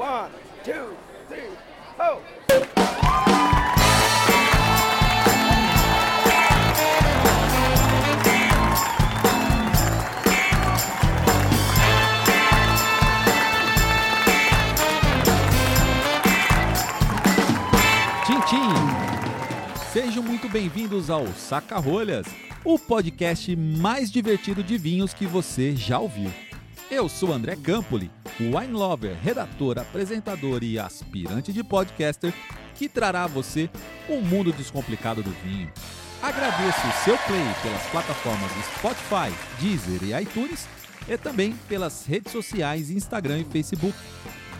One, two, three, tchim! Sejam muito bem-vindos ao Saca Rolhas, o podcast mais divertido de vinhos que você já ouviu. Eu sou André Campoli, wine lover, redator, apresentador e aspirante de podcaster que trará a você um mundo descomplicado do vinho. Agradeço o seu play pelas plataformas Spotify, Deezer e iTunes e também pelas redes sociais Instagram e Facebook.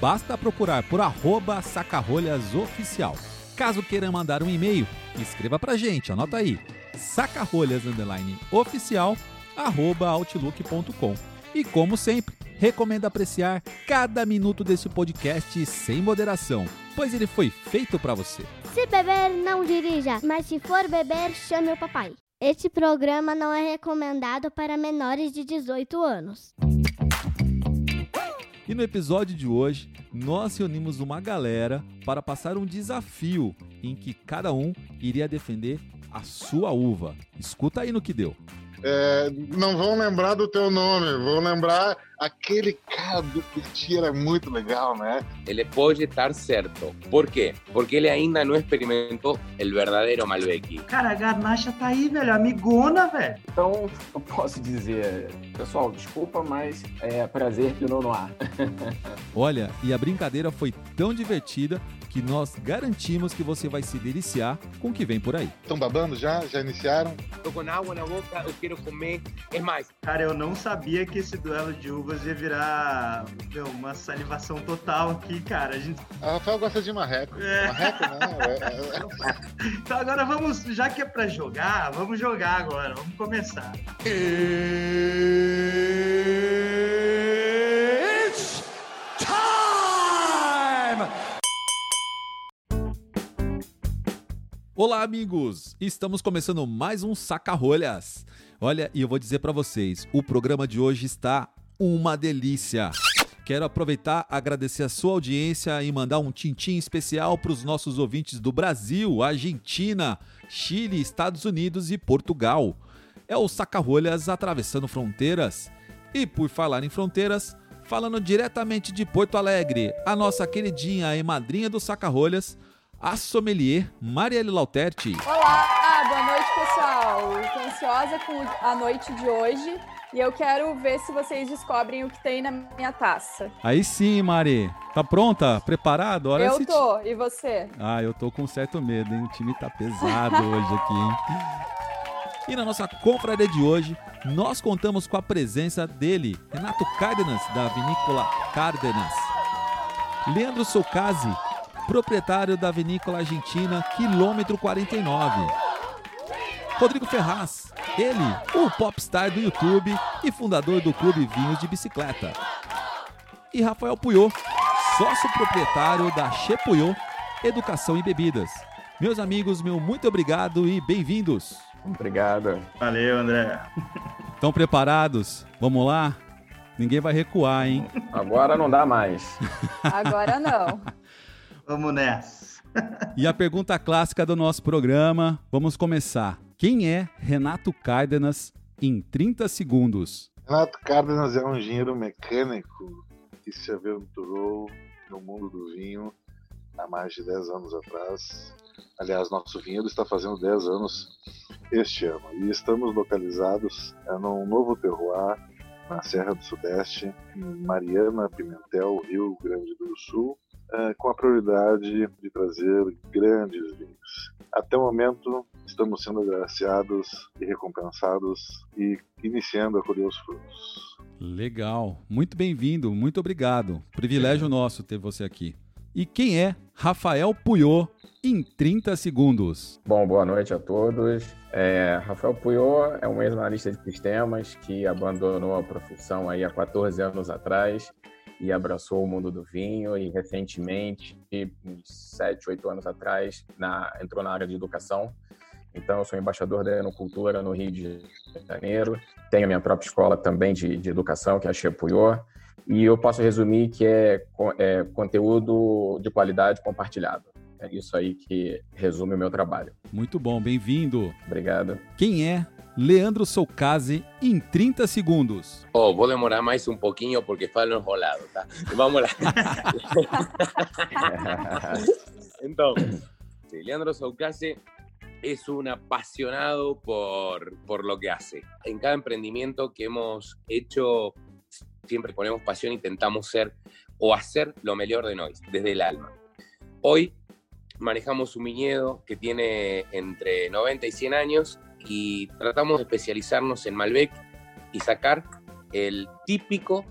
Basta procurar por arroba sacarolhasoficial. Caso queira mandar um e-mail, escreva pra gente, anota aí, sacarolhas underline oficial arroba outlook.com. E como sempre, recomendo apreciar cada minuto desse podcast sem moderação, pois ele foi feito para você. Se beber, não dirija, mas se for beber, chame o papai. Este programa não é recomendado para menores de 18 anos. E no episódio de hoje, nós reunimos uma galera para passar um desafio em que cada um iria defender a sua uva. Escuta aí no que deu. É, não vão lembrar do teu nome, vão lembrar aquele cara do Petit era muito legal, né? ele pode estar certo. Por quê? Porque ele ainda não experimentou o verdadeiro Malbec. Cara, a Garnacha tá aí, velho. Amigona, velho. Então, eu posso dizer, pessoal, desculpa, mas é prazer Pinot Noir. Olha, e a brincadeira foi tão divertida que nós garantimos que você vai se deliciar com o que vem por aí. Estão babando já? Já iniciaram? Tô com água na boca, eu quero comer. É mais, Cara, eu não sabia que esse duelo de uvas ia virar meu, uma salivação total aqui, cara. A gente... A Rafael gosta de marreco. É. Marreco, né? É, é, Então agora vamos, já que é pra jogar, vamos jogar agora. Vamos começar. Olá, amigos! Estamos começando mais um Saca Rolhas. Olha, e eu vou dizer para vocês, o programa de hoje está uma delícia. Quero aproveitar, agradecer a sua audiência e mandar um tintim especial para os nossos ouvintes do Brasil, Argentina, Chile, Estados Unidos e Portugal. É o Saca Rolhas atravessando fronteiras. E por falar em fronteiras, falando diretamente de Porto Alegre, a nossa queridinha e madrinha do Saca Rolhas, a sommelier Marielle Lauterti. Olá, ah, boa noite pessoal. Ansiosa com a noite de hoje e eu quero ver se vocês descobrem o que tem na minha taça. Aí sim, Mari. Tá pronta? Preparado? Hora eu de se- tô, e você? Ah, eu tô com certo medo, hein? O time tá pesado hoje aqui, hein? E na nossa confraria de hoje, nós contamos com a presença dele, Renato Cárdenas, da Vinícola Cárdenas. Leandro Socasi, proprietário da Vinícola Argentina, quilômetro 49. Rodrigo Ferraz, ele, o popstar do YouTube e fundador do Clube Vinhos de Bicicleta. E Rafael Puyô, sócio proprietário da Che Puyô Educação e Bebidas. Meus amigos, meu muito obrigado e bem-vindos. Obrigado. Valeu, André. Estão preparados? Vamos lá? Ninguém vai recuar, hein? Agora não dá mais. Agora não. Vamos nessa. E a pergunta clássica do nosso programa, vamos começar. Quem é Renato Cárdenas em 30 segundos? Renato Cárdenas é um engenheiro mecânico que se aventurou no mundo do vinho há mais de 10 anos atrás. Aliás, nosso vinhedo está fazendo 10 anos este ano e estamos localizados é, num novo terroir na Serra do Sudeste, em Mariana, Pimentel, Rio Grande do Sul, é, com a prioridade de trazer grandes vinhos. Até o momento, estamos sendo agraciados e recompensados e iniciando a colher os frutos. Legal, muito bem-vindo, muito obrigado. Privilégio nosso ter você aqui. E quem é Rafael Puyô em 30 segundos? Bom, boa noite a todos. É, Rafael Puyô é um ex-analista de sistemas que abandonou a profissão aí há 14 anos atrás e abraçou o mundo do vinho e recentemente, uns 7, 8 anos atrás, na- entrou na área de educação. Então, eu sou embaixador da Enocultura no Rio de Janeiro. Tenho a minha própria escola também de, de educação, que é a Chepuyô. E eu posso resumir que é, é conteúdo de qualidade compartilhado. É isso aí que resume o meu trabalho. Muito bom, bem-vindo. Obrigado. Quem é Leandro Soucase em 30 segundos? Oh, vou demorar mais um pouquinho porque falo enrolado, tá? Vamos lá. então, Leandro Soucase es un apasionado por, por lo que hace. En cada emprendimiento que hemos hecho, siempre ponemos pasión, intentamos ser o hacer lo mejor de nosotros, desde el alma. Hoy manejamos un viñedo que tiene entre 90 y 100 años y tratamos de especializarnos en Malbec y sacar el típico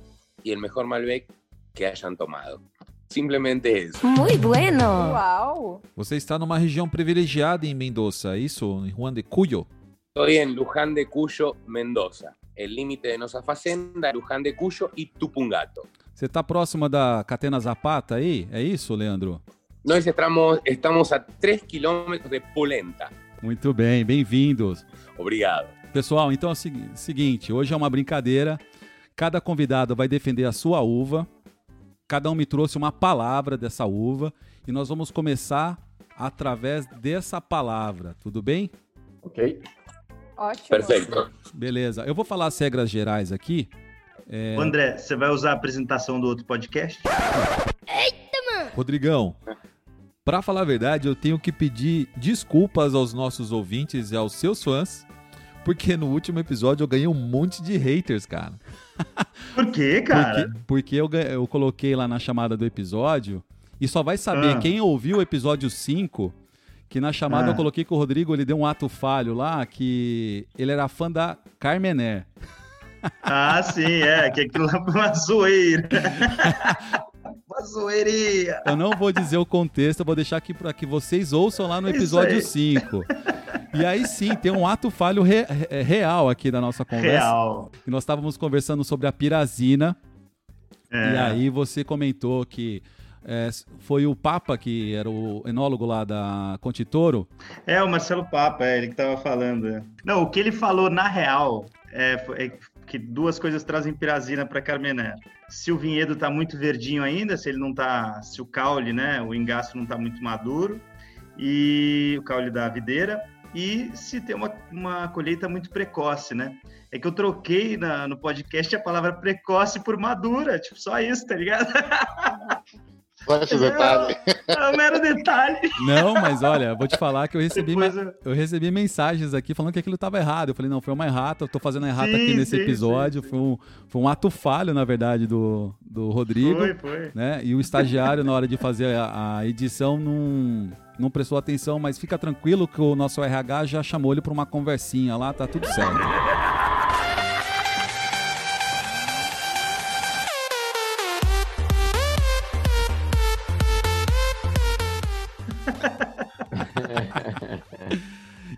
y el mejor Malbec que hayan tomado. Simplesmente isso. Muito bueno! Uau! Você está numa região privilegiada em Mendoza, isso? Em Juan de Cuyo? Estou em Luján de Cuyo, Mendoza. O límite de nossa fazenda Luján de Cuyo e Tupungato. Você está próxima da Catena Zapata aí? É isso, Leandro? Nós estamos, estamos a 3 quilômetros de Polenta. Muito bem, bem-vindos. Obrigado. Pessoal, então é o seguinte, hoje é uma brincadeira. Cada convidado vai defender a sua uva Cada um me trouxe uma palavra dessa uva e nós vamos começar através dessa palavra, tudo bem? Ok. Ótimo. Perfeito. Beleza. Eu vou falar as regras gerais aqui. É... André, você vai usar a apresentação do outro podcast? Eita, mano! Rodrigão, para falar a verdade, eu tenho que pedir desculpas aos nossos ouvintes e aos seus fãs, porque no último episódio eu ganhei um monte de haters, cara. Por quê, cara? Porque, porque eu, eu coloquei lá na chamada do episódio e só vai saber ah. quem ouviu o episódio 5 que na chamada ah. eu coloquei que o Rodrigo ele deu um ato falho lá, que ele era fã da Carmener. Ah, sim, é, que aquilo lá foi uma zoeira. zoeirinha. Eu não vou dizer o contexto, eu vou deixar aqui para que vocês ouçam lá no episódio 5. E aí sim, tem um ato falho re, re, real aqui da nossa conversa. Real. E nós estávamos conversando sobre a pirazina. É. E aí você comentou que é, foi o Papa, que era o enólogo lá da Contitoro. É, o Marcelo Papa, é ele que estava falando. Não, o que ele falou na real é, é que duas coisas trazem pirazina para Carmené. Se o vinhedo está muito verdinho ainda, se ele não tá, se o caule, né, o engaço não está muito maduro, e o caule da videira, e se tem uma, uma colheita muito precoce, né? É que eu troquei na, no podcast a palavra precoce por madura, tipo, só isso, tá ligado? Só esse detalhe. É, um mero detalhe. Não, mas olha, vou te falar que eu recebi, eu... eu... recebi mensagens aqui falando que aquilo estava errado. Eu falei, não, foi uma errata, eu tô fazendo errata sim, aqui nesse sim, episódio. Sim, foi, um, foi um ato falho, na verdade, do, do Rodrigo. Foi, foi. Né? E o estagiário, na hora de fazer a, a edição, não não prestou atenção, mas fica tranquilo que o nosso RH já chamou ele para uma conversinha lá, tá tudo certo.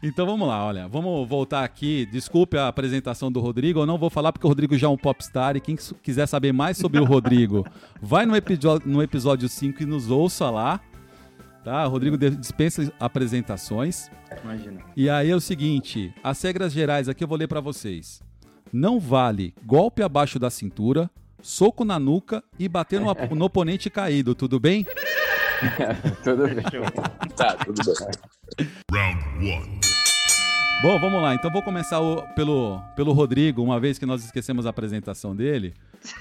Então vamos lá, olha, vamos voltar aqui. Desculpe a apresentação do Rodrigo, eu não vou falar porque o Rodrigo já é um popstar e quem quiser saber mais sobre o Rodrigo, vai no, episódio, no episódio 5 e nos ouça lá. Tá, Rodrigo dispensa apresentações. Imagina. E aí é o seguinte, as regras gerais aqui eu vou ler para vocês. Não vale golpe abaixo da cintura, soco na nuca e bater no, no oponente caído, tudo bem? tudo bem. tá, tudo bem. Round 1. Bom, vamos lá. Então vou começar o, pelo, pelo Rodrigo, uma vez que nós esquecemos a apresentação dele.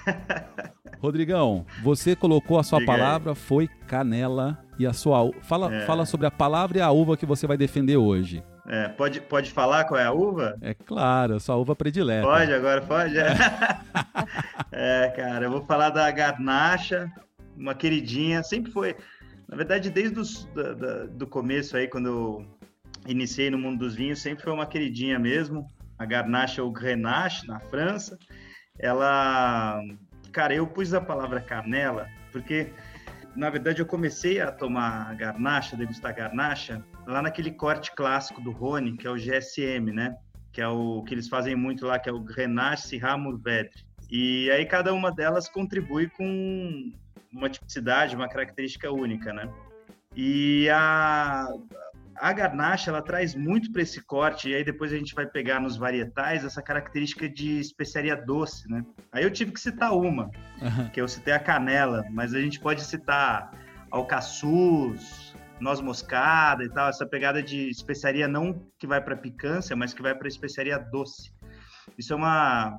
Rodrigão, você colocou a sua Diga palavra, aí. foi canela e a sua fala, é. fala sobre a palavra e a uva que você vai defender hoje. É, pode, pode falar qual é a uva? É claro, a sua uva predileta. Pode, agora pode? É. é, cara, eu vou falar da garnacha, uma queridinha, sempre foi. Na verdade, desde os, da, da, do começo aí, quando eu iniciei no mundo dos vinhos, sempre foi uma queridinha mesmo. A Garnache ou Grenache, na França. Ela. Cara, eu pus a palavra canela, porque, na verdade, eu comecei a tomar garnacha, degustar garnacha, lá naquele corte clássico do Rony, que é o GSM, né? Que é o que eles fazem muito lá, que é o Grenache Syrah Mourvedre. E aí cada uma delas contribui com uma tipicidade, uma característica única, né? E a, a garnacha ela traz muito para esse corte, e aí depois a gente vai pegar nos varietais essa característica de especiaria doce, né? Aí eu tive que citar uma, uhum. que eu citei a canela, mas a gente pode citar alcaçuz, noz moscada e tal, essa pegada de especiaria não que vai para picância, mas que vai para especiaria doce. Isso é uma,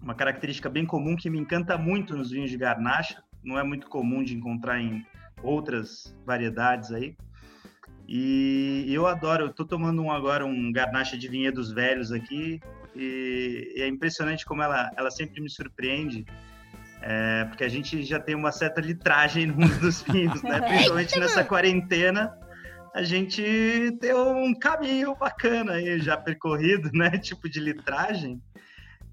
uma característica bem comum que me encanta muito nos vinhos de garnacha, não é muito comum de encontrar em outras variedades aí. E eu adoro, eu tô tomando um agora, um garnacha de vinhedos velhos aqui, e, é impressionante como ela, ela sempre me surpreende, é, porque a gente já tem uma certa litragem no mundo dos vinhos, né? Principalmente nessa quarentena, a gente tem um caminho bacana aí já percorrido, né? Tipo de litragem.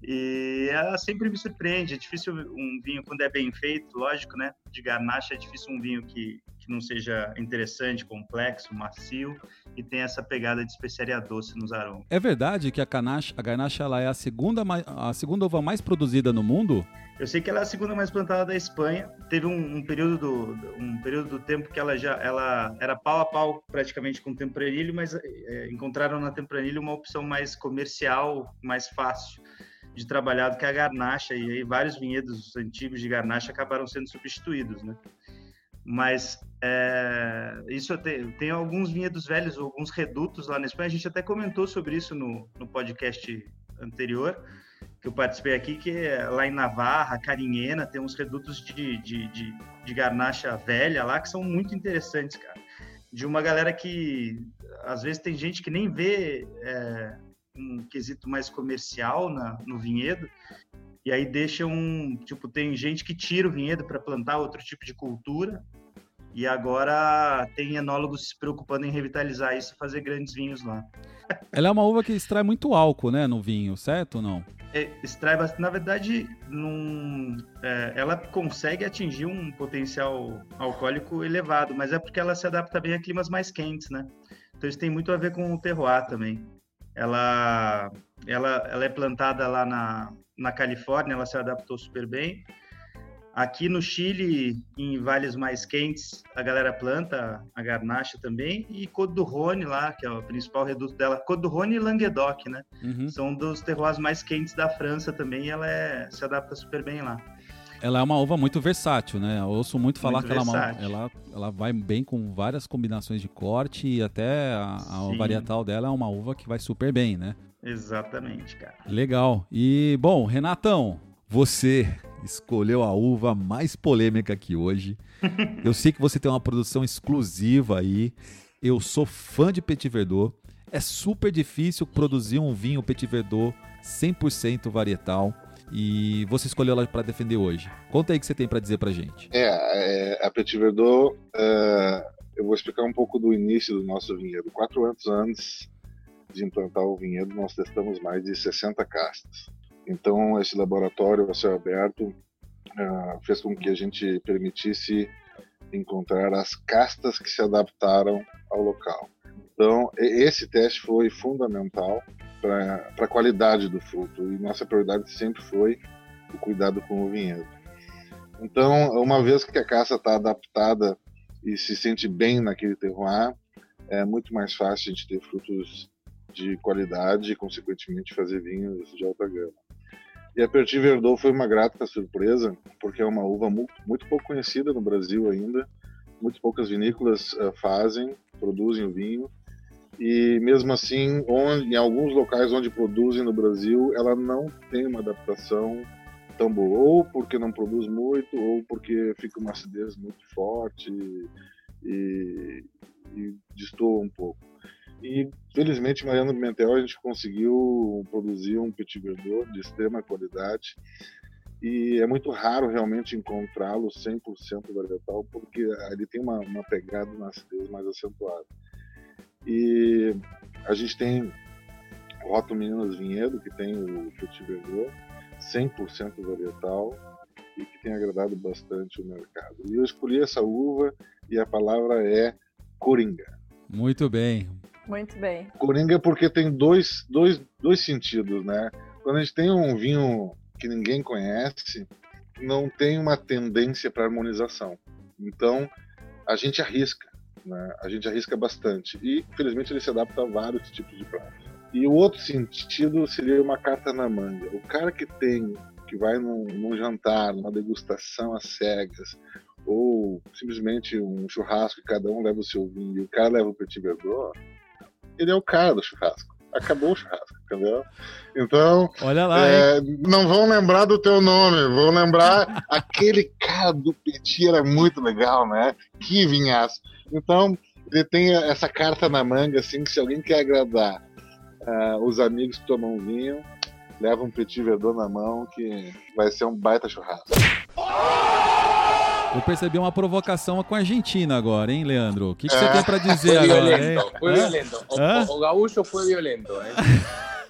E ela sempre me surpreende. É difícil um vinho, quando é bem feito, lógico, né? De garnacha, é difícil um vinho que, que não seja interessante, complexo, macio e tem essa pegada de especiaria doce nos aromas. É verdade que a, canache, a garnacha ela é a segunda, a segunda uva mais produzida no mundo? Eu sei que ela é a segunda mais plantada da Espanha. Teve um, um, período do um período do tempo que ela já ela era pau a pau praticamente com o Tempranillo, mas é, encontraram na Tempranillo uma opção mais comercial, mais fácil de trabalhar do que a garnacha, e aí vários vinhedos antigos de garnacha acabaram sendo substituídos, né? Mas é, isso tem, tem alguns vinhedos velhos, alguns redutos lá na Espanha, a gente até comentou sobre isso no, no podcast anterior, que eu participei aqui, que é lá em Navarra, Carinhena, tem uns redutos de, de, de, de garnacha velha lá que são muito interessantes, cara. De uma galera que, às vezes, tem gente que nem vê é, um quesito mais comercial na, no vinhedo, e aí deixa um. Tipo, tem gente que tira o vinhedo para plantar outro tipo de cultura, e agora tem enólogos se preocupando em revitalizar isso e fazer grandes vinhos lá. Ela é uma uva que extrai muito álcool, né, no vinho, certo ou não? É, extrai bastante. Na verdade, num, é, ela consegue atingir um potencial alcoólico elevado, mas é porque ela se adapta bem a climas mais quentes, né? Então isso tem muito a ver com o terroir também ela, ela, ela é plantada lá na, na Califórnia, ela se adaptou super bem. Aqui no Chile, em vales mais quentes, a galera planta a garnacha também. E Côte do Rhône lá, que é o principal reduto dela. Côte do Rhône e Languedoc, né? Uhum. São dos terroirs mais quentes da França também e ela é, se adapta super bem lá. Ela é uma uva muito versátil, né? Eu ouço muito falar muito que ela, é uma, ela, ela vai bem com várias combinações de corte e até a, a varietal dela é uma uva que vai super bem, né? Exatamente, cara. Legal. E, bom, Renatão, você escolheu a uva mais polêmica aqui hoje. Eu sei que você tem uma produção exclusiva aí. Eu sou fã de Petit Verdot. É super difícil produzir um vinho Petit Verdot 100% varietal e você escolheu ela para defender hoje. Conta aí o que você tem para dizer para gente. É, é, a Petit Verdot, é, eu vou explicar um pouco do início do nosso vinhedo. Quatro anos antes de implantar o vinhedo, nós testamos mais de 60 castas. Então, esse laboratório a céu aberto uh, fez com que a gente permitisse encontrar as castas que se adaptaram ao local. Então, esse teste foi fundamental para a qualidade do fruto e nossa prioridade sempre foi o cuidado com o vinhedo. Então, uma vez que a caça está adaptada e se sente bem naquele terroir, é muito mais fácil a gente ter frutos de qualidade e, consequentemente, fazer vinhos de alta gama. E a Petit Verdot foi uma grata surpresa, porque é uma uva muito, muito pouco conhecida no Brasil ainda. Muito poucas vinícolas uh, fazem, produzem o vinho e mesmo assim, onde, em alguns locais onde produzem no Brasil, ela não tem uma adaptação tão boa, ou porque não produz muito, ou porque fica uma acidez muito forte e, e destoa um pouco. E felizmente, Mariano Pimentel, a gente conseguiu produzir um Petit Verdot de extrema qualidade e é muito raro realmente encontrá-lo 100% varietal, porque ele tem uma, uma pegada na acidez mais acentuada. E a gente tem Roto Meninas Vinhedo, que tem o Petit Verdot, 100% varietal e que tem agradado bastante o mercado. E eu escolhi essa uva e a palavra é coringa. Muito bem. Muito bem. Coringa porque tem dois, dois, dois sentidos, né? Quando a gente tem um vinho que ninguém conhece, não tem uma tendência para harmonização. Então, a gente arrisca Né? A gente arrisca bastante. E, felizmente, ele se adapta a vários tipos de pratos. E o outro sentido seria uma carta na manga. O cara que tem, que vai num, num jantar, numa degustação às cegas, ou simplesmente um churrasco e cada um leva o seu vinho e o cara leva o petit verdot, ele é o cara do churrasco. Acabou o churrasco, entendeu? Então, Olha lá, é, não vão lembrar do teu nome, vão lembrar aquele cara do Petit era muito legal, né? Que vinhaço. Então, ele tem essa carta na manga, assim, que se alguém quer agradar uh, os amigos que tomam vinho, leva um Petit Verdot na mão, que vai ser um baita churrasco. Eu percebi uma provocação com a Argentina agora, hein, Leandro? O que, que você É. tem pra dizer Foi agora, violento, hein? Hã? violento. O, o- o gaúcho fue violento, ¿eh?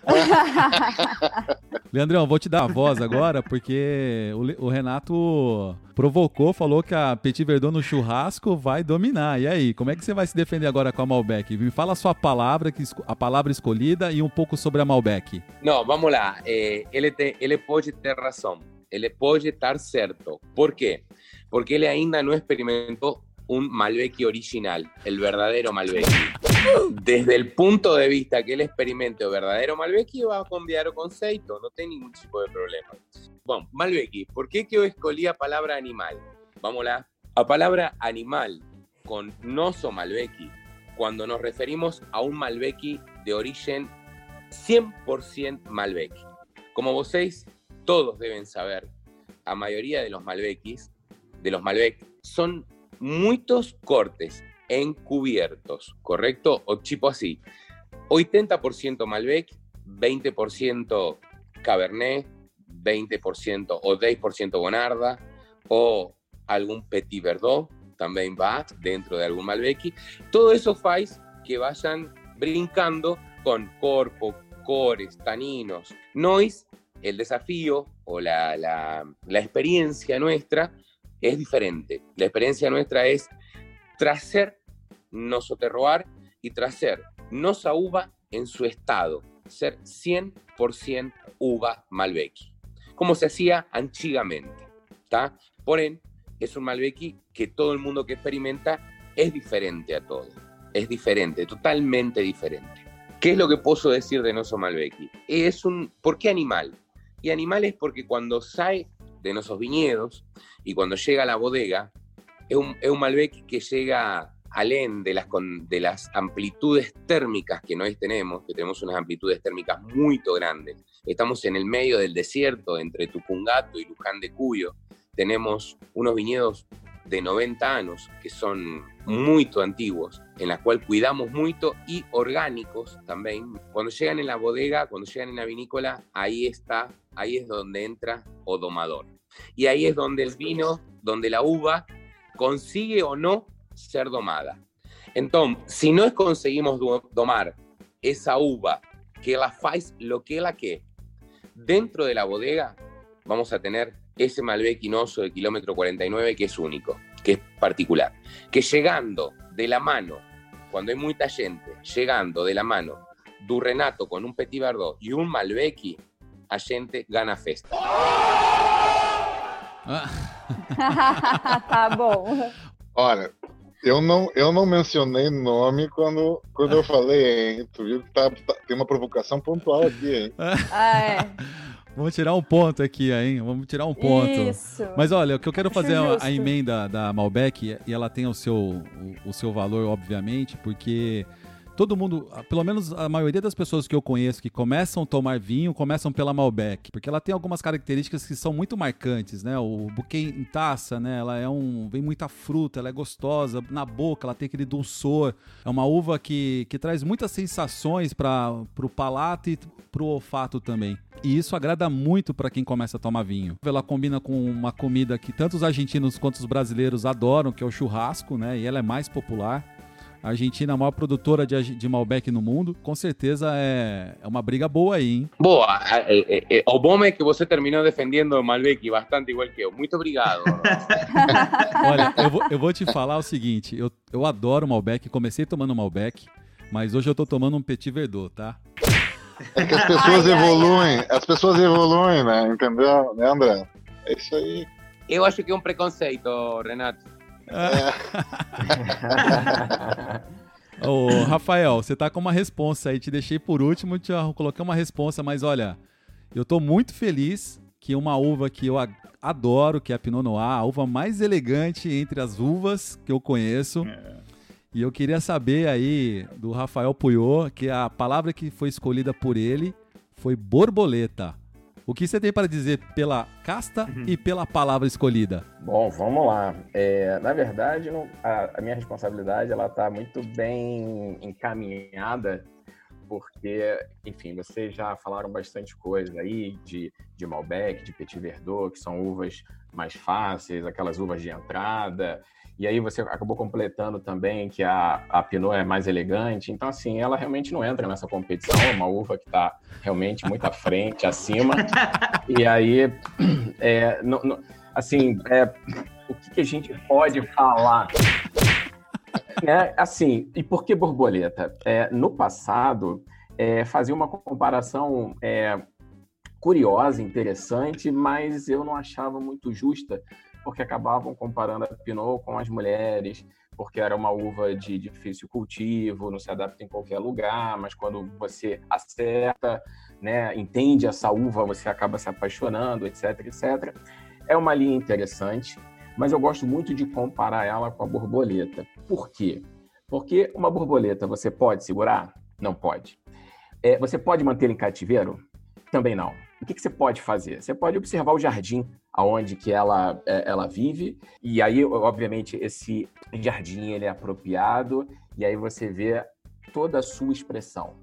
Leandrão, vou te dar a voz agora, porque o, o Renato provocou, falou que a Petit Verdot no churrasco vai dominar. E aí, como é que você vai se defender agora com a Malbec? Me fala a sua palavra, a palavra escolhida e um pouco sobre a Malbec. No, vamos lá. Eh, ele, te- ele pode ter razão. Ele pode estar certo. Por quê? Porque ele ainda não experimentou un Malbec original, el verdadero Malbec. Desde el punto de vista que ele experimente o verdadero Malbec, va a cambiar o conceito, não tem nenhum tipo de problema. Bom, Malbec, por que que eu escolhi a palavra animal? Lá. A palavra animal con noso Malbec, cuando nos referimos a un Malbec de origen 100% Malbec. Como vocês todos deben saber, a mayoría de los Malbequis, de los Malbec, son muchos cortes encubiertos, ¿correcto? O tipo así, 80% Malbec, 20% Cabernet, 20% o 10% Bonarda, o algún Petit Verdot, también va dentro de algún Malbec. Todo eso faz que vayan brincando con corpo, cores, taninos, noise. El desafío o la, la, la experiencia nuestra es diferente. La experiencia nuestra es tracer noso terroir y tracer nosa uva en su estado, ser 100% uva Malbec, como se hacía antiguamente. ¿tá? Por ende, es un Malbec que todo el mundo que experimenta es diferente a todo, es diferente, totalmente diferente. ¿Qué es lo que puedo decir de Noso Malbec? Es un, ¿Por qué animal? Y animal es porque cuando de nuestros viñedos y cuando llega a la bodega, es un, es un Malbec que llega alén de las, de las amplitudes térmicas que nosotros tenemos, que tenemos unas amplitudes térmicas muy grandes. Estamos en el medio del desierto entre Tupungato y Luján de Cuyo. Tenemos unos viñedos de 90 años que son muy antiguos, en la cual cuidamos mucho y orgánicos también. Cuando llegan en la bodega, cuando llegan en la vinícola, ahí está, ahí es donde entra o domador. Y ahí es donde el vino, donde la uva consigue o no ser domada. Entonces, si no conseguimos do- domar esa uva que la faz lo que la que dentro de la bodega, vamos a tener ese Malbec quinoso de kilómetro 49 que es único, que es particular. Que llegando de la mano, cuando hay mucha gente, llegando de la mano du Renato con un Petit Verdot y un Malbec, a gente gana festa. tá bom. Olha, eu não, eu não mencionei nome quando, quando eu falei, hein? Tu viu que tá, tá- tem uma provocação pontual aqui, hein? Ah, é. Vamos tirar um ponto aqui, hein? Vamos tirar um ponto. Isso. Mas olha, o que eu quero fazer é a emenda da Malbec, e ela tem o seu, o, o seu valor, obviamente, porque todo mundo, pelo menos a maioria das pessoas que eu conheço que começam a tomar vinho, começam pela Malbec, porque ela tem algumas características que são muito marcantes, né? O buquê em taça, né? Ela é um, vem muita fruta, ela é gostosa na boca, ela tem aquele dulçor. É uma uva que, que traz muitas sensações para o palato e para o olfato também. E isso agrada muito para quem começa a tomar vinho. Ela combina com uma comida que tanto os argentinos quanto os brasileiros adoram, que é o churrasco, né? E ela é mais popular. A Argentina é a maior produtora de, de Malbec no mundo. Com certeza é, é uma briga boa aí, hein? Boa, o bom é que você terminou defendendo o Malbec bastante igual que eu. Muito obrigado. Olha, eu vou, eu vou te falar o seguinte: eu, eu adoro Malbec, comecei tomando Malbec, mas hoje eu tô tomando um Petit Verdot, tá? É que as pessoas Ai, ai, evoluem, as pessoas evoluem, né? Entendeu, né, André? É isso aí. Eu acho que é um preconceito, Renato. Ô, Rafael, você tá com uma responsa aí. Te deixei por último, te coloquei uma responsa, mas olha, eu tô muito feliz que uma uva que eu adoro, que é a Pinot Noir, a uva mais elegante entre as uvas que eu conheço. É. E eu queria saber aí do Rafael Puyô, que a palavra que foi escolhida por ele foi borboleta. O que você tem para dizer pela casta uhum. e pela palavra escolhida? Bom, vamos lá. É, na verdade, a, a, minha responsabilidade ela está muito bem encaminhada, porque, enfim, vocês já falaram bastante coisa aí de, de Malbec, de Petit Verdot, que são uvas mais fáceis, aquelas uvas de entrada. E aí você acabou completando também que a, a Pinot é mais elegante. Então, assim, ela realmente não entra nessa competição. É uma uva que está realmente muito à frente, acima. E aí, é, assim, é, o que, que, a gente pode falar? É, assim, e por que borboleta? É, no passado, é, fazia uma comparação é, curiosa, interessante, mas eu não achava muito justa, porque acabavam comparando a Pinot com as mulheres, porque era uma uva de difícil cultivo, não se adapta em qualquer lugar, mas quando você acerta, né, entende essa uva, você acaba se apaixonando, etc, etc. É uma linha interessante, mas eu gosto muito de comparar ela com a borboleta. Por quê? Porque uma borboleta você pode segurar? Não pode. É, você pode manter em cativeiro? Também não o que, que, você pode fazer? Você pode observar o jardim aonde que ela, é, ela vive, e aí, obviamente, esse jardim ele é apropriado, e aí você vê toda a sua expressão.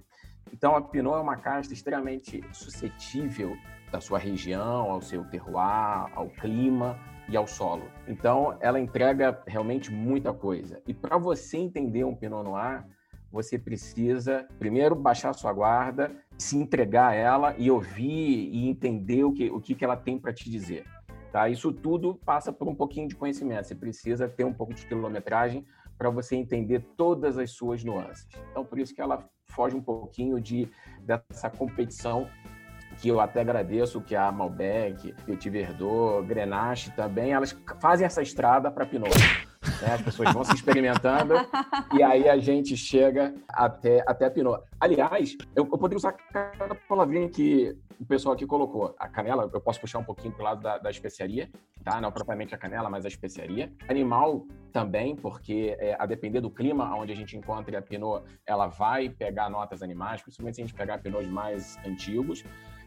Então, a Pinot é uma casta extremamente suscetível da sua região, ao seu terroir, ao clima e ao solo. Então, ela entrega realmente muita coisa. E para você entender um Pinot Noir, você precisa primeiro baixar sua guarda, se entregar a ela e ouvir e entender o que, o que, que ela tem para te dizer. Tá? Isso tudo passa por um pouquinho de conhecimento. Você precisa ter um pouco de quilometragem para você entender todas as suas nuances. Então, por isso que ela foge um pouquinho de dessa competição que eu até agradeço que a Malbec, Petit Verdot, Grenache também, elas fazem essa estrada para Pinot. Né? As pessoas vão se experimentando e aí a gente chega até, até a Pinot. Aliás, eu, eu poderia usar cada palavrinha que o pessoal aqui colocou. A canela, eu posso puxar um pouquinho pro lado da, da especiaria, tá? Não propriamente a canela, mas a especiaria. Animal também, porque é, a depender do clima onde a gente encontra a Pinot, ela vai pegar notas animais, principalmente se a gente pegar Pinots mais antigos.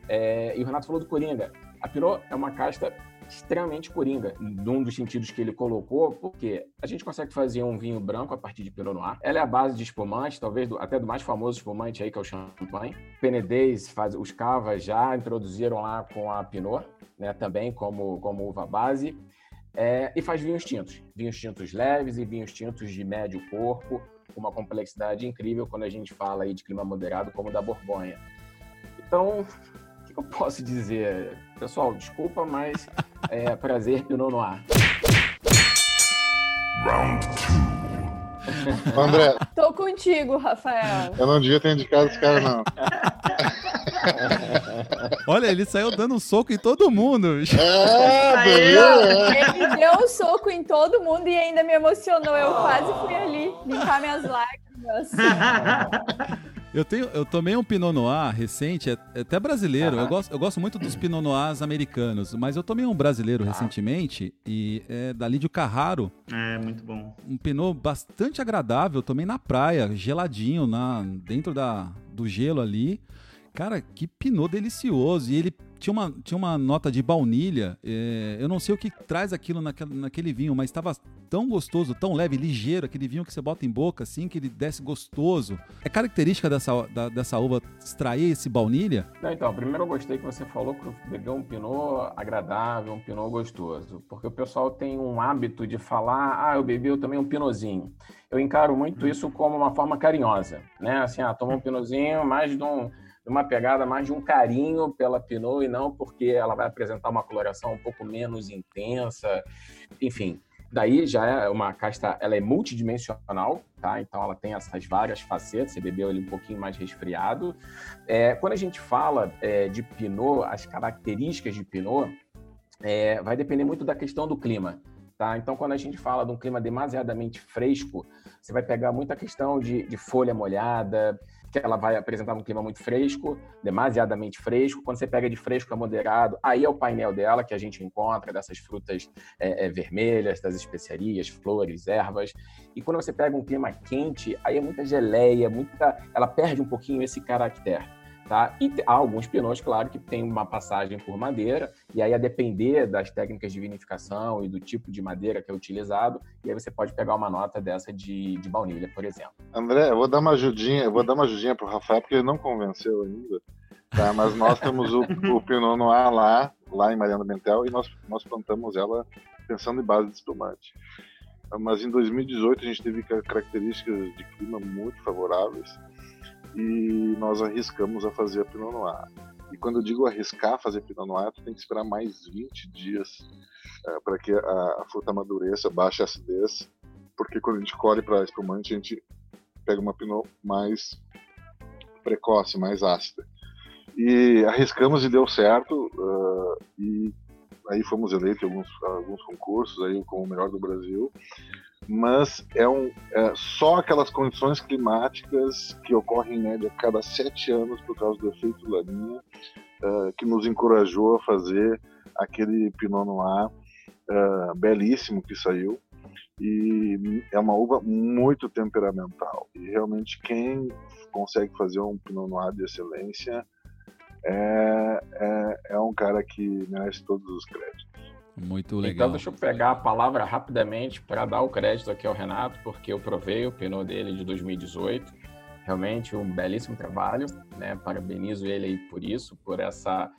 É, e o Renato falou do Coringa. A Pinot é uma casta extremamente coringa, num dos sentidos que ele colocou, porque a gente consegue fazer um vinho branco a partir de Pinot Noir. Ela é a base de espumante, talvez do, até do mais famoso espumante aí, que é o champanhe. Penedez, faz, os cavas já introduziram lá com a Pinot, né, também como, como uva base. É, e faz vinhos tintos, vinhos tintos leves e vinhos tintos de médio corpo, com uma complexidade incrível quando a gente fala aí de clima moderado, como o da Borgonha. Então, eu posso dizer? Pessoal, desculpa, mas é prazer Pinot Noir. Round 2. André. Tô contigo, Rafael. Eu não devia ter indicado esse cara, não. Olha, ele saiu dando um soco em todo mundo. É, ele deu um soco em todo mundo e ainda me emocionou. Eu quase fui ali limpar minhas lágrimas. Eu, tenho, eu tomei um Pinot Noir recente, é, é até brasileiro. Eu, gosto, eu gosto muito dos Pinot Noirs americanos, mas eu tomei um brasileiro ah. recentemente e é da Lídio Carraro. É, muito bom. Um Pinot bastante agradável. Eu tomei na praia, geladinho, na, dentro da, do gelo ali. Cara, que Pinot delicioso. E ele tinha uma, tinha uma nota de baunilha. É, eu não sei o que traz aquilo naquele, naquele vinho, mas estava tão gostoso, tão leve, ligeiro, aquele vinho que você bota em boca, assim, que ele desce gostoso. É característica dessa, da, dessa uva extrair esse baunilha? Não, então, primeiro eu gostei que você falou que beber um pinot agradável, um pinot gostoso. Porque o pessoal tem um hábito de falar, ah, eu bebi também um pinozinho. Eu encaro muito hum. isso como uma forma carinhosa, né? Assim, ah, toma um pinozinho, mais de um uma pegada mais de um carinho pela Pinot e não porque ela vai apresentar uma coloração um pouco menos intensa, enfim. Daí já é uma casta, ela é multidimensional, tá? Então ela tem essas várias facetas. Você bebeu ele um pouquinho mais resfriado. É, quando a gente fala é, de Pinot, as características de Pinot é, vai depender muito da questão do clima. Tá? Então, quando a gente fala de um clima demasiadamente fresco, você vai pegar muita questão de, de folha molhada, que ela vai apresentar um clima muito fresco, demasiadamente fresco. Quando você pega de fresco a moderado, aí é o painel dela que a gente encontra dessas frutas é, é, vermelhas, das especiarias, flores, ervas. E quando você pega um clima quente, aí é muita geleia, muita, ela perde um pouquinho esse caractere. Tá? E há alguns pinôs, claro, que tem uma passagem por madeira, e aí a depender das técnicas de vinificação e do tipo de madeira que é utilizado, e aí você pode pegar uma nota dessa de, de baunilha, por exemplo. André, eu vou dar uma ajudinha, eu vou dar uma ajudinha pro Rafael, porque ele não convenceu ainda. Tá? Mas nós temos o, o Pinot Noir lá, lá em Mariana Bentel, e nós, nós plantamos ela pensando em base de espumante. Mas em 2018 a gente teve características de clima muito favoráveis e nós arriscamos a fazer a Pinot Noir. E quando eu digo arriscar fazer Pinot Noir, tu tem que esperar mais 20 dias é, para que a, a, fruta amadureça, baixe a acidez, porque quando a gente colhe para espumante, a gente pega uma Pinot mais precoce, mais ácida. E arriscamos e deu certo, uh, e aí fomos eleitos em alguns, alguns concursos aí como o melhor do Brasil. Mas é, um, é só aquelas condições climáticas que ocorrem em média a cada sete anos por causa do efeito Laninha uh, que nos encorajou a fazer aquele Pinot Noir uh, belíssimo que saiu. E é uma uva muito temperamental. E realmente quem consegue fazer um Pinot Noir de excelência é, é, é um cara que merece todos os créditos. Muito então, legal. Então, deixa eu pegar a palavra rapidamente para dar o crédito aqui ao Renato, porque eu provei o Pinot dele de 2018. Realmente um belíssimo trabalho, né? Parabenizo ele aí por isso, por essa,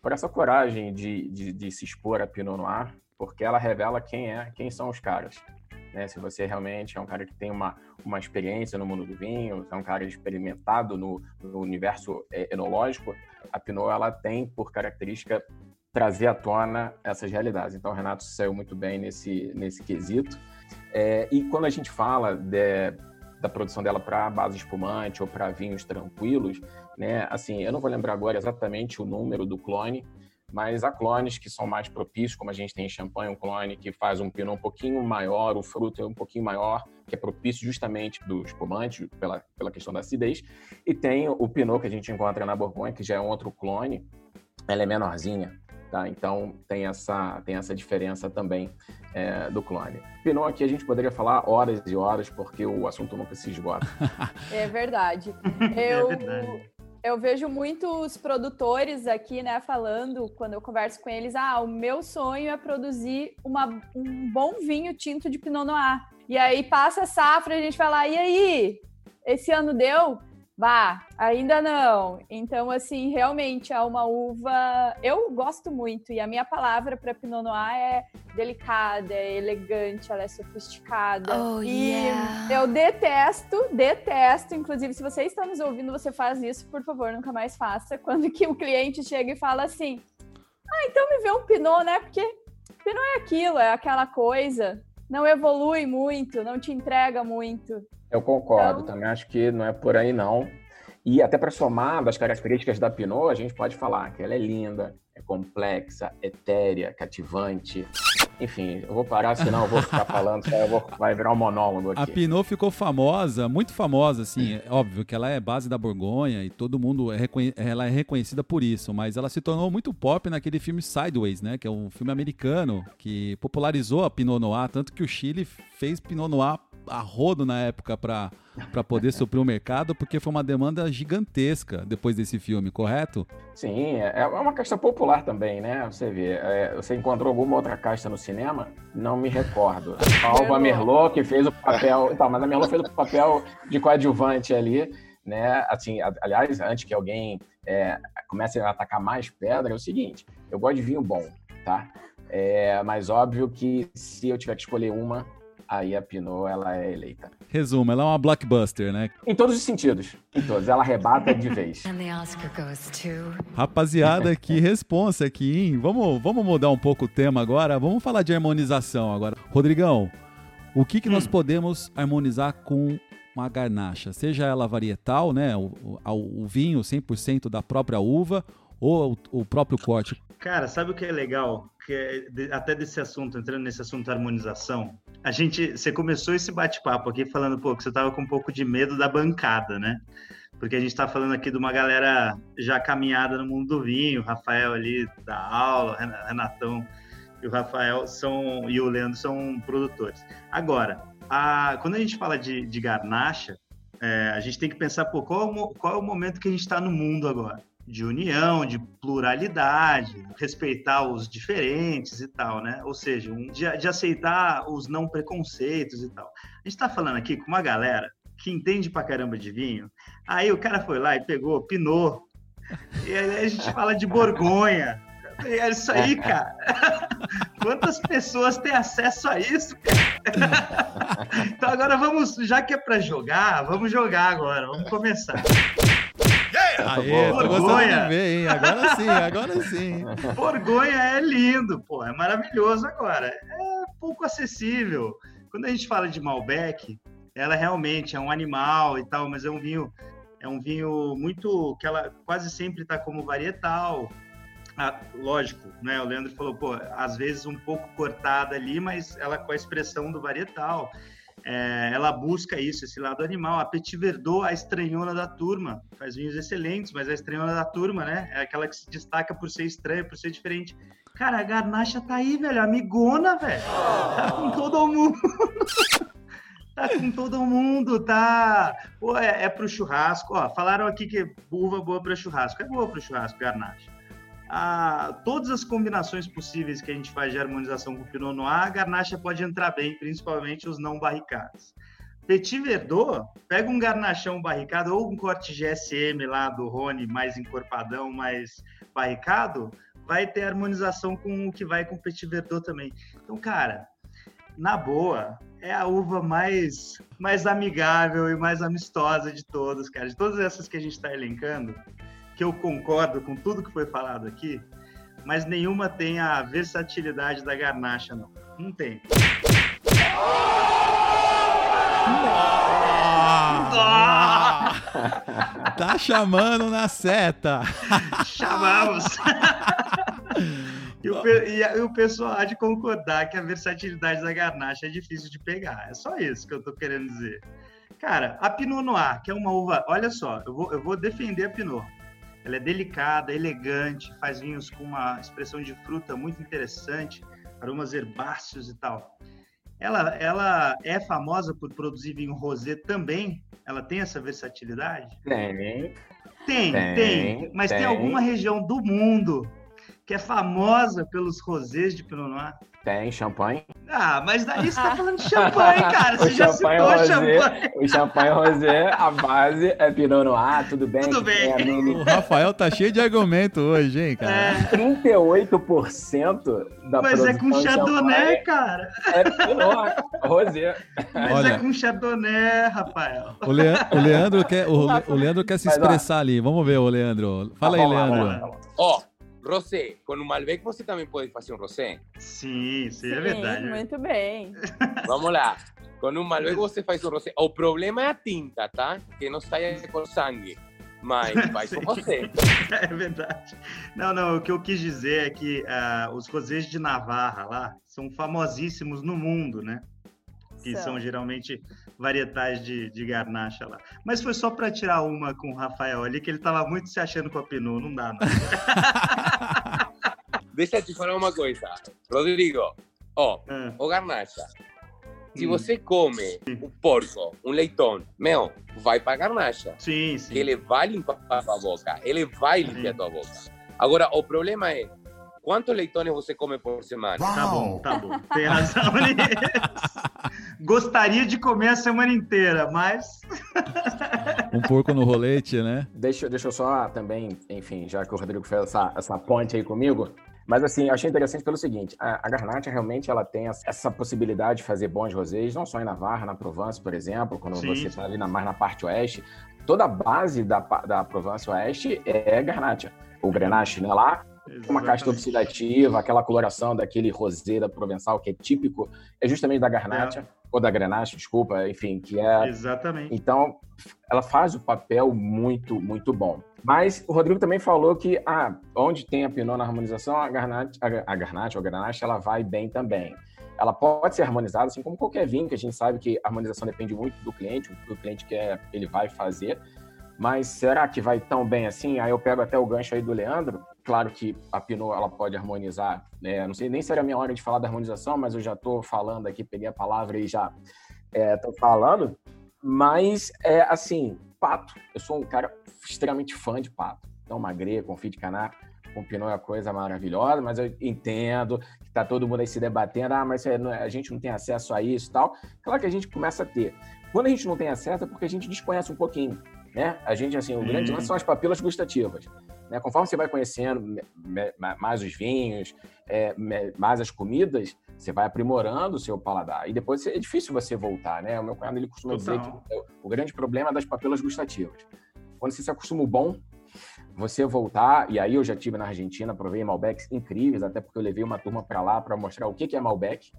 por essa coragem de, de, de se expor a Pinot Noir, porque ela revela quem é, quem são os caras. Né? Se você realmente é um cara que tem uma, uma experiência no mundo do vinho, é um cara experimentado no, no universo é, enológico, a Pinot ela tem por característica trazer à tona essas realidades. Então, o Renato saiu muito bem nesse, nesse quesito. É, e quando a gente fala de, da produção dela para base espumante ou para vinhos tranquilos, né, assim, eu não vou lembrar agora exatamente o número do clone, mas há clones que são mais propícios, como a gente tem em champanhe, um clone que faz um pinot um pouquinho maior, o fruto é um pouquinho maior, que é propício justamente do espumante, pela, pela questão da acidez, e tem o pinot que a gente encontra na Borgonha, que já é um outro clone, ela é menorzinha, Tá? Então tem essa, tem essa diferença também é, do clone. Pinot aqui a gente poderia falar horas e horas, porque o assunto nunca se esgota. É verdade. Eu, é verdade. eu vejo muitos produtores aqui, né, falando, quando eu converso com eles, ah, o meu sonho é produzir uma, um bom vinho tinto de Pinot Noir. E aí passa a safra e a gente fala, e aí? Esse ano deu? Bah, ainda não. Então, assim, realmente é uma uva. Eu gosto muito, e a minha palavra para Pinot Noir é delicada, é elegante, ela é sofisticada. Oh, e yeah. eu detesto, detesto. Inclusive, se você está nos ouvindo, você faz isso, por favor, nunca mais faça. Quando que o cliente chega e fala assim: Ah, então me vê um Pinot, né? Porque Pinot é aquilo, é aquela coisa. Não evolui muito, não te entrega muito. Eu concordo, então... também acho que não é por aí não. E até para somar das características da Pinot, a gente pode falar que ela é linda, é complexa, etérea, cativante. Enfim, eu vou parar, senão eu vou ficar falando, vou, vai virar um monólogo aqui. A Pinot ficou famosa, muito famosa, assim, é óbvio que ela é base da Borgonha e todo mundo é ela é reconhecida por isso, mas ela se tornou muito pop naquele filme Sideways, né, que é um filme americano que popularizou a Pinot Noir, tanto que o Chile fez Pinot Noir a rodo na época para poder suprir o mercado, porque foi uma demanda gigantesca depois desse filme, correto? Sim, é, é uma caixa popular também, né? Você vê, é, você encontrou alguma outra caixa no cinema? Não me recordo. A Alva Merlot, que fez o papel. Então, mas a Merlot fez o papel de coadjuvante ali, né? Assim, aliás, antes que alguém é, comece a atacar mais pedra, é o seguinte: eu gosto de vinho bom, tá? É, mas óbvio que se eu tiver que escolher uma, aí a Pinot ela é eleita. Resumo, ela é uma blockbuster, né? Em todos os sentidos. Em todos. Ela arrebata de vez. Rapaziada, que responsa aqui, hein? Vamos, vamos mudar um pouco o tema agora. Vamos falar de harmonização agora. Rodrigão, o que, que hum. nós podemos harmonizar com uma garnacha? Seja ela varietal, né? O, o, o vinho 100% da própria uva, ou o próprio corte? Cara, sabe o que é legal? Que é até desse assunto, entrando nesse assunto harmonização, a gente, você começou esse bate-papo aqui falando, pô, que você tava com um pouco de medo da bancada, né? Porque a gente está falando aqui de uma galera já caminhada no mundo do vinho, Rafael ali da aula, Renatão e o Rafael são e o Leandro são produtores. Agora, a, quando a gente fala de, de garnacha, é, a gente tem que pensar, pô, qual, é qual é o momento que a gente está no mundo agora? De união, de pluralidade, respeitar os diferentes e tal, né? Ou seja, um, de, de aceitar os não preconceitos e tal. A gente está falando aqui com uma galera que entende pra caramba de vinho. Aí o cara foi lá e pegou Pinot. E aí a gente fala de Borgonha. É isso aí, cara. Quantas pessoas têm acesso a isso, cara? Então agora vamos, já que é para jogar, vamos jogar agora, vamos começar. Aê, Borgonha. Ver, hein? Agora sim, agora sim. Borgonha é lindo, pô, é maravilhoso agora. É pouco acessível. Quando a gente fala de Malbec, ela realmente é um animal e tal, mas é um vinho é um vinho muito que ela quase sempre está como varietal. Ah, lógico, né? O Leandro falou, pô, às vezes um pouco cortada ali, mas ela com a expressão do varietal. É, ela busca isso, esse lado animal. A Petit Verdot, a estranhona da turma, faz vinhos excelentes, mas a estranhona da turma, né? É aquela que se destaca por ser estranha, por ser diferente. Cara, a Garnacha tá aí, velho, amigona, velho. Tá com todo mundo. tá com todo mundo, tá. Pô, é, é pro churrasco. Ó, falaram aqui que uva boa para churrasco. É boa para churrasco, Garnacha a, todas as combinações possíveis que a gente faz de harmonização com Pinot Noir, a garnacha pode entrar bem, principalmente os não barricados. Petit Verdot, pega um garnachão barricado ou um corte GSM lá do Rony, mais encorpadão, mais barricado, vai ter harmonização com o que vai com Petit Verdot também. Então, cara, na boa, é a uva mais, mais amigável e mais amistosa de todas, cara. De todas essas que a gente está elencando, que eu concordo com tudo que foi falado aqui, mas nenhuma tem a versatilidade da garnacha, não. Não tem. tá chamando na seta. Chamamos. E o, e o, pessoal há de concordar que a versatilidade da garnacha é difícil de pegar. É só isso que eu tô querendo dizer. Cara, a Pinot Noir, que é uma uva. Olha só, eu vou, eu vou defender a Pinot. Ela é delicada, elegante, faz vinhos com uma expressão de fruta muito interessante, aromas herbáceos e tal. Ela, ela é famosa por produzir vinho rosé também? Ela tem essa versatilidade? Tem. Tem, tem. tem mas tem. tem alguma região do mundo que é famosa pelos rosés de Pinot Noir? Tem, champanhe. Ah, mas daí você tá falando de champanhe, cara. Você já citou rosé, champanhe. O champanhe rosé, a base é Pinot Noir, tudo bem? Tudo bem. É o Rafael tá cheio de argumento hoje, hein, cara? É. 38% da Mas é com Chardonnay, cara. É Pinot Rosé. Mas Olha, é com Chardonnay, Rafael. O, o Leandro quer, o, o Leandro quer se expressar ali. Vamos ver, o Leandro. Fala tá aí, Leandro. Ó, Rosé, com o Malbec você também pode fazer um rosé? Sim, sim, é verdade. Muito bem. Vamos lá. Com um Malbec você faz um rosé. O problema é a tinta, tá? Que não saia com sangue. Mas faz com você. É verdade. Não, não, o que eu quis dizer é que uh, os rosés de Navarra lá são famosíssimos no mundo, né? Que são, são geralmente varietais de, de garnacha lá. Mas foi só para tirar uma com o Rafael ali, que ele tava muito se achando com a Pinot, não dá, não. Deixa eu te falar uma coisa. Rodrigo, ó, ah. o garnacha. Se hum. você come um porco, um leitão, meu, vai para garnacha. Sim, sim. Ele vai limpar a tua boca. Ele vai limpar a tua boca. Agora, o problema é Quantos leitões você come por semana? Tá bom, tá bom. Tem razão nisso. Gostaria de comer a semana inteira, mas. um porco no rolete, né? Deixa, deixa eu só também, enfim, já que o Rodrigo fez essa, essa ponte aí comigo, mas assim, achei interessante pelo seguinte, a, a Garnacha realmente ela tem essa possibilidade de fazer bons rosés, não só em Navarra, na Provence, por exemplo, quando sim, você está ali na, mais na parte oeste, toda a base da, da Provence Oeste é Garnacha. O Grenache, né, lá Exatamente. uma casta oxidativa, aquela coloração daquele roseira provençal que é típico, é justamente da garnacha. É. ou da Grenache, desculpa, enfim, que é. Exatamente. Então, ela faz o papel muito, muito bom. Mas o Rodrigo também falou que ah, onde tem a Pinot na harmonização, a Garnache, a, a Garnache ou a Grenache, ela vai bem também. Ela pode ser harmonizada, assim como qualquer vinho, que a gente sabe que a harmonização depende muito do cliente, o que o cliente quer, ele vai fazer. Mas será que vai tão bem assim? Aí eu pego até o gancho aí do Leandro. Claro que a Pinot ela pode harmonizar. Né? Não sei nem se era a minha hora de falar da harmonização, mas eu já estou falando aqui, peguei a palavra e já estou é, falando. Mas, é assim, pato. Eu sou um cara extremamente fã de pato. Então, magre, confit de caná, com pinot é coisa maravilhosa, mas eu entendo que tá todo mundo aí se debatendo, ah, mas é, a gente não tem acesso a isso e tal. Claro que a gente começa a ter. Quando a gente não tem acesso é porque a gente desconhece um pouquinho, né? A gente, assim, o grande lance são as papilas gustativas. Né? Conforme você vai conhecendo mais os vinhos, é, mais as comidas, você vai aprimorando o seu paladar. E depois é difícil você voltar, né? O meu cunhado ele costuma Total. dizer que o grande problema é das papilas gustativas. Quando você se acostuma o bom, você voltar, e aí eu já tive na Argentina, provei Malbecs incríveis, até porque eu levei uma turma para lá para mostrar o que, que é Malbec,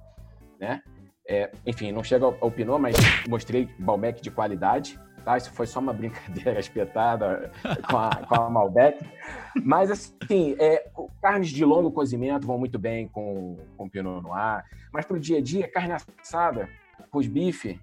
né? É, enfim, não chega ao, ao Pinot, mas mostrei Malbec de qualidade, tá? Isso foi só uma brincadeira espetada com a, com a Malbec. Mas, assim, é, carnes de longo cozimento vão muito bem com, com Pinot Noir, mas para o dia a dia, carne assada, os bife,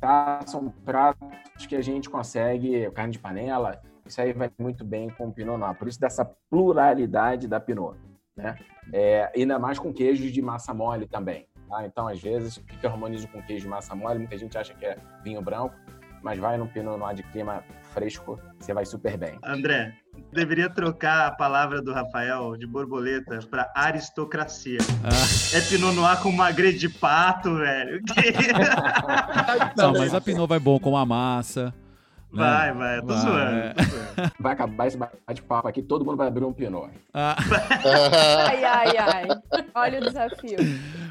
tá? São pratos que a gente consegue, carne de panela, isso aí vai muito bem com o Pinot Noir. Por isso dessa pluralidade da Pinot, né? É, ainda mais com queijos de massa mole também. Tá? Então, às vezes, o que eu harmonizo com queijo de massa mole? Muita gente acha que é vinho branco, mas vai no Pinot Noir de clima fresco, você vai super bem. André, deveria trocar a palavra do Rafael de borboleta para aristocracia. Ah. É Pinot Noir com magre de pato, velho. Não, mas a Pinot vai bom com a massa. Né? Vai, vai, eu tô vai. zoando. Tô zoando. Vai acabar esse bate-papo aqui, todo mundo vai abrir um pinot. Ah. ai, ai, ai. Olha o desafio.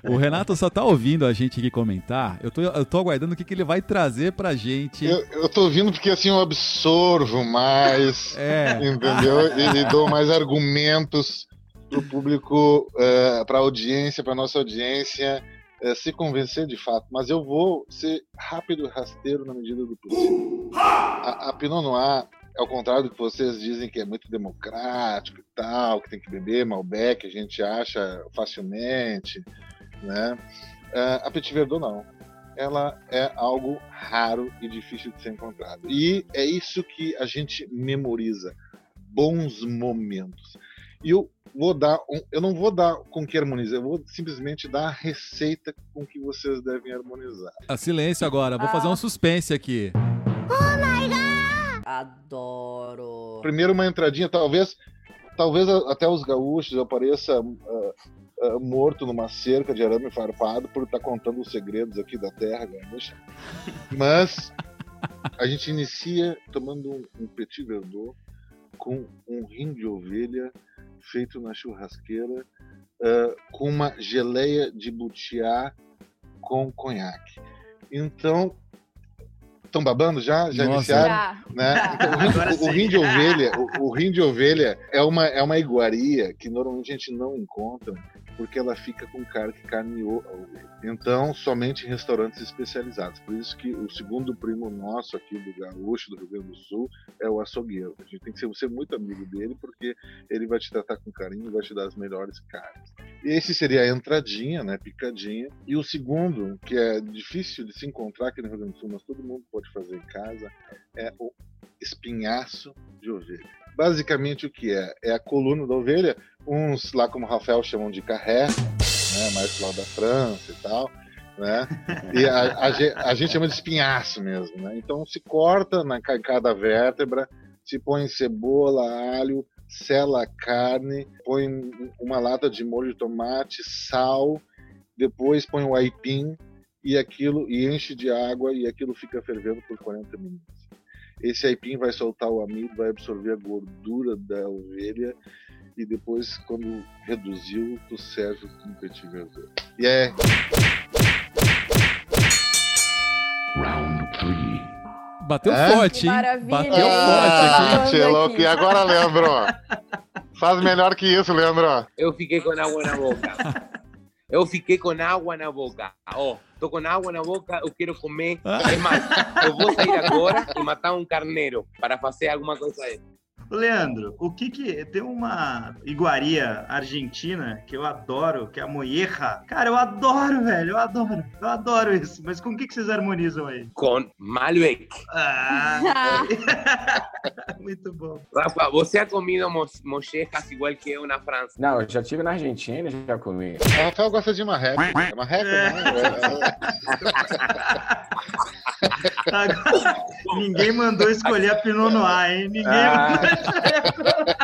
O Renato só tá ouvindo a gente aqui comentar. Eu tô, eu tô aguardando o que, que ele vai trazer pra gente. Eu, eu tô ouvindo porque assim eu absorvo mais, é. entendeu? E, e dou mais argumentos pro público, uh, pra audiência, pra nossa audiência é, se convencer de fato, mas eu vou ser rápido e rasteiro na medida do possível. A, a Pinot Noir, ao contrário do que vocês dizem que é muito democrático e tal, que tem que beber Malbec, a gente acha facilmente, né? É, a Petit Verdot não. Ela é algo raro e difícil de ser encontrado. E é isso que a gente memoriza. Bons momentos. E eu vou dar, um, eu não vou dar com que harmonizar, eu vou simplesmente dar a receita com que vocês devem harmonizar. A ah, silêncio agora, vou ah. fazer um suspense aqui. Oh my god! Adoro. Primeiro uma entradinha, talvez, talvez até os gaúchos eu pareça uh, uh, morto numa cerca de arame farpado por estar contando os segredos aqui da terra gaúcha. Mas a gente inicia tomando um, um petit verdot com um rim de ovelha feito na churrasqueira uh, com uma geleia de butiá com conhaque. Então, estão babando já? Já Nossa. iniciaram? Né? Então, o, o, rim de ovelha, o, o, rim de ovelha é uma, é uma iguaria que normalmente a gente não encontra porque ela fica com carne que carneou. Então, somente em restaurantes especializados. Por isso que o segundo primo nosso aqui do Gaúcho, do Rio Grande do Sul, é o açougueiro. A gente tem que ser, muito amigo dele, porque ele vai te tratar com carinho e vai te dar as melhores carnes. Esse seria a entradinha, né, picadinha. E o segundo, que é difícil de se encontrar aqui no Rio Grande do Sul, mas todo mundo pode fazer em casa, é o espinhaço de ovelha. Basicamente o que é? É a coluna da ovelha, uns lá como o Rafael chamam de carré, né, mais lá da França e tal, né? E a, a, a, gente chama de espinhaço mesmo, né? Então se corta na em cada vértebra, se põe cebola, alho, sela a carne, põe uma lata de molho de tomate, sal, depois põe o aipim e aquilo e enche de água e aquilo fica fervendo por 40 minutos. Esse aipim vai soltar o amido, vai absorver a gordura da ovelha e depois, quando reduziu, tu serve com petit verdot. E é. Round 3. Bateu é? forte, hein? Maravilha. Bateu ah, forte aqui. E agora, Leandro? Faz melhor que isso, Leandro. Eu fiquei com água na boca. Eu fiquei com água na boca. Ó. Oh tô com água na boca, eu quero comer. É mais, eu vou sair agora e matar um carneiro para fazer alguma coisa aí. Leandro, o que que tem uma iguaria argentina que eu adoro, que é a moeja. Cara, eu adoro, velho, eu adoro, eu adoro isso. Mas com o que que vocês harmonizam aí? Com Malbec. Ah, muito bom. Rafa, você ha comido mo mochejas igual que eu na França? Não, eu já tive na Argentina e já comi. O Rafael gosta de marreco. É marreco, É. né? Agora, ninguém mandou escolher a Pinot Noir, hein? Ninguém Ah. mandou escolher.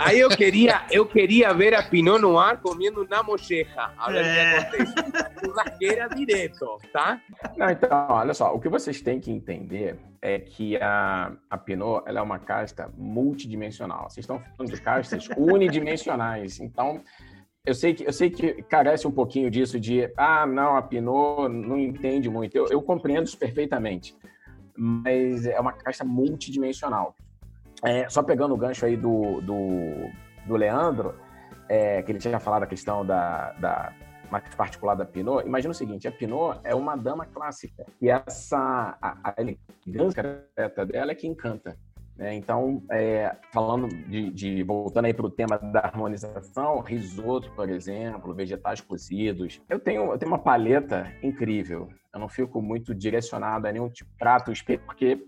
Aí eu queria, eu queria ver a Pinot Noir comendo uma mocheja. A ver É. o que acontece. Direto, tá? Não, então, olha só, o que vocês têm que entender é que a, a Pinot ela é uma casta multidimensional. Vocês estão falando de castas unidimensionais. Então, eu sei que eu sei que carece um pouquinho disso de ah, não, a Pinot não entende muito. Eu, eu compreendo isso perfeitamente. Mas é uma casta multidimensional. É, só pegando o gancho aí do, do, do Leandro, é, que ele tinha falado a questão da, da mais particular da Pinot, imagina o seguinte, a Pinot é uma dama clássica e essa a, a elegância dela é que encanta. Né? Então, é, falando de, de- voltando aí para o tema da harmonização, risoto, por exemplo, vegetais cozidos, eu tenho, eu tenho uma paleta incrível. Eu não fico muito direcionado a nenhum tipo de prato específico, porque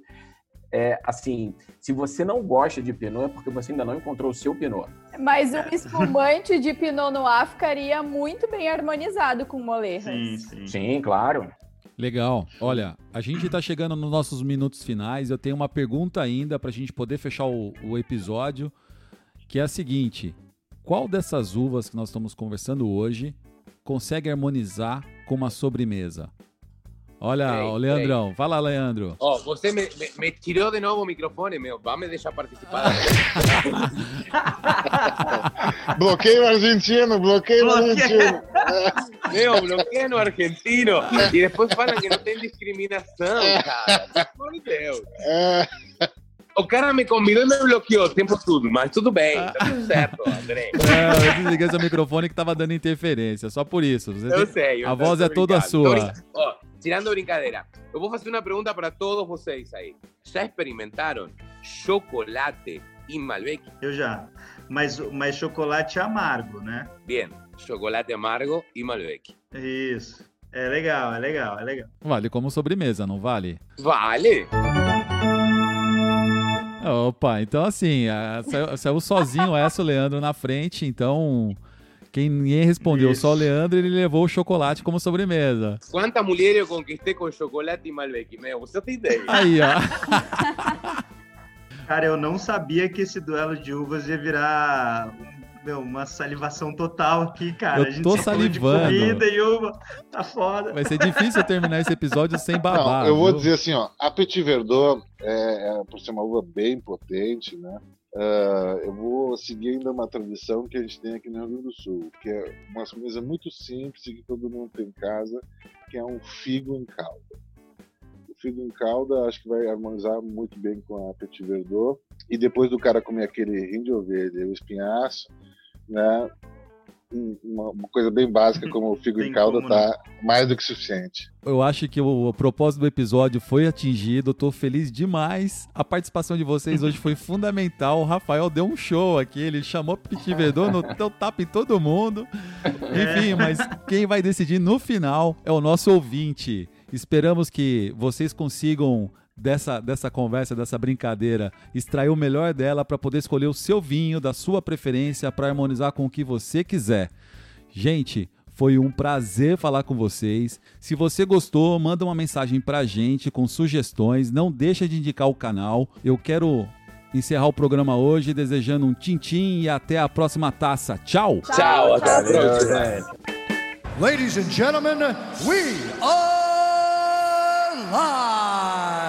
é, assim, se você não gosta de Pinot, é porque você ainda não encontrou o seu Pinot. Mas um espumante de Pinot Noir ficaria muito bem harmonizado com molejas. Sim, sim. Sim, claro. Legal. Olha, a gente está chegando nos nossos minutos finais. Eu tenho uma pergunta ainda para a gente poder fechar o, o episódio, que é a seguinte: qual dessas uvas que nós estamos conversando hoje consegue harmonizar com uma sobremesa? Olha, o Leandrão. Lá, Leandro. Oh, você me, me, me tirou de novo o microfone, meu. Vai me deixar participar. bloqueio argentino, bloqueio Bloqueio. argentino. meu, bloqueia no argentino. E depois falam que não tem discriminação, cara. Pelo amor de Deus. É, O cara me convidou e me bloqueou o tempo todo, mas tudo bem, tá tudo certo, André. É, eu desliguei seu microfone que tava dando interferência, só por isso. Você Eu tem- sei. eu A voz é toda sua. Ó, tirando brincadeira, eu vou fazer uma pergunta para todos vocês aí. Já experimentaram chocolate e Malbec? Eu já. Mas, mas chocolate amargo, né? Bien, chocolate amargo e Malbec. Isso. É legal, é legal, é legal. Vale como sobremesa, não vale? Vale! Opa, então assim, saiu, saiu sozinho essa, o Leandro na frente, então quem ninguém respondeu, Isso. só o Leandro, ele levou o chocolate como sobremesa. Quantas mulheres eu conquistei com chocolate e Malbec? Meu, você tem ideia? Aí, ó. Cara, eu não sabia que esse duelo de uvas ia virar meu, uma salivação total aqui, cara. Eu a gente tô salivando. comida e uva. Tá foda. Vai ser difícil terminar esse episódio sem babar. não, eu vou viu? dizer assim, ó, a Petit Verdot, é, é, por ser uma uva bem potente, né? Ah, eu vou seguir ainda uma tradição que a gente tem aqui no Rio Grande do Sul, que é uma sobremesa muito simples que todo mundo tem em casa, que é um figo em calda. O figo em calda acho que vai harmonizar muito bem com a Petit Verdot. E depois do cara comer aquele rim de ovelha e o espinhaço, né? Um- Uma, uma coisa bem básica como o figo em calda como tá mais do que suficiente. Eu acho que o, o propósito do episódio foi atingido. Tô feliz demais. A participação de vocês hoje foi fundamental. O Rafael deu um show aqui. Ele chamou Petit Verdot, no deu tapa em todo mundo. Enfim, mas quem vai decidir no final é o nosso ouvinte. Esperamos que vocês consigam dessa, dessa conversa, dessa brincadeira, extrair o melhor dela para poder escolher o seu vinho da sua preferência para harmonizar com o que você quiser. Gente, foi um prazer falar com vocês. Se você gostou, manda uma mensagem pra gente com sugestões. Não deixa de indicar o canal. Eu quero encerrar o programa hoje desejando um tintim e até a próxima taça. Tchau! Tchau, até a próxima. gente. Ladies and gentlemen, we are live.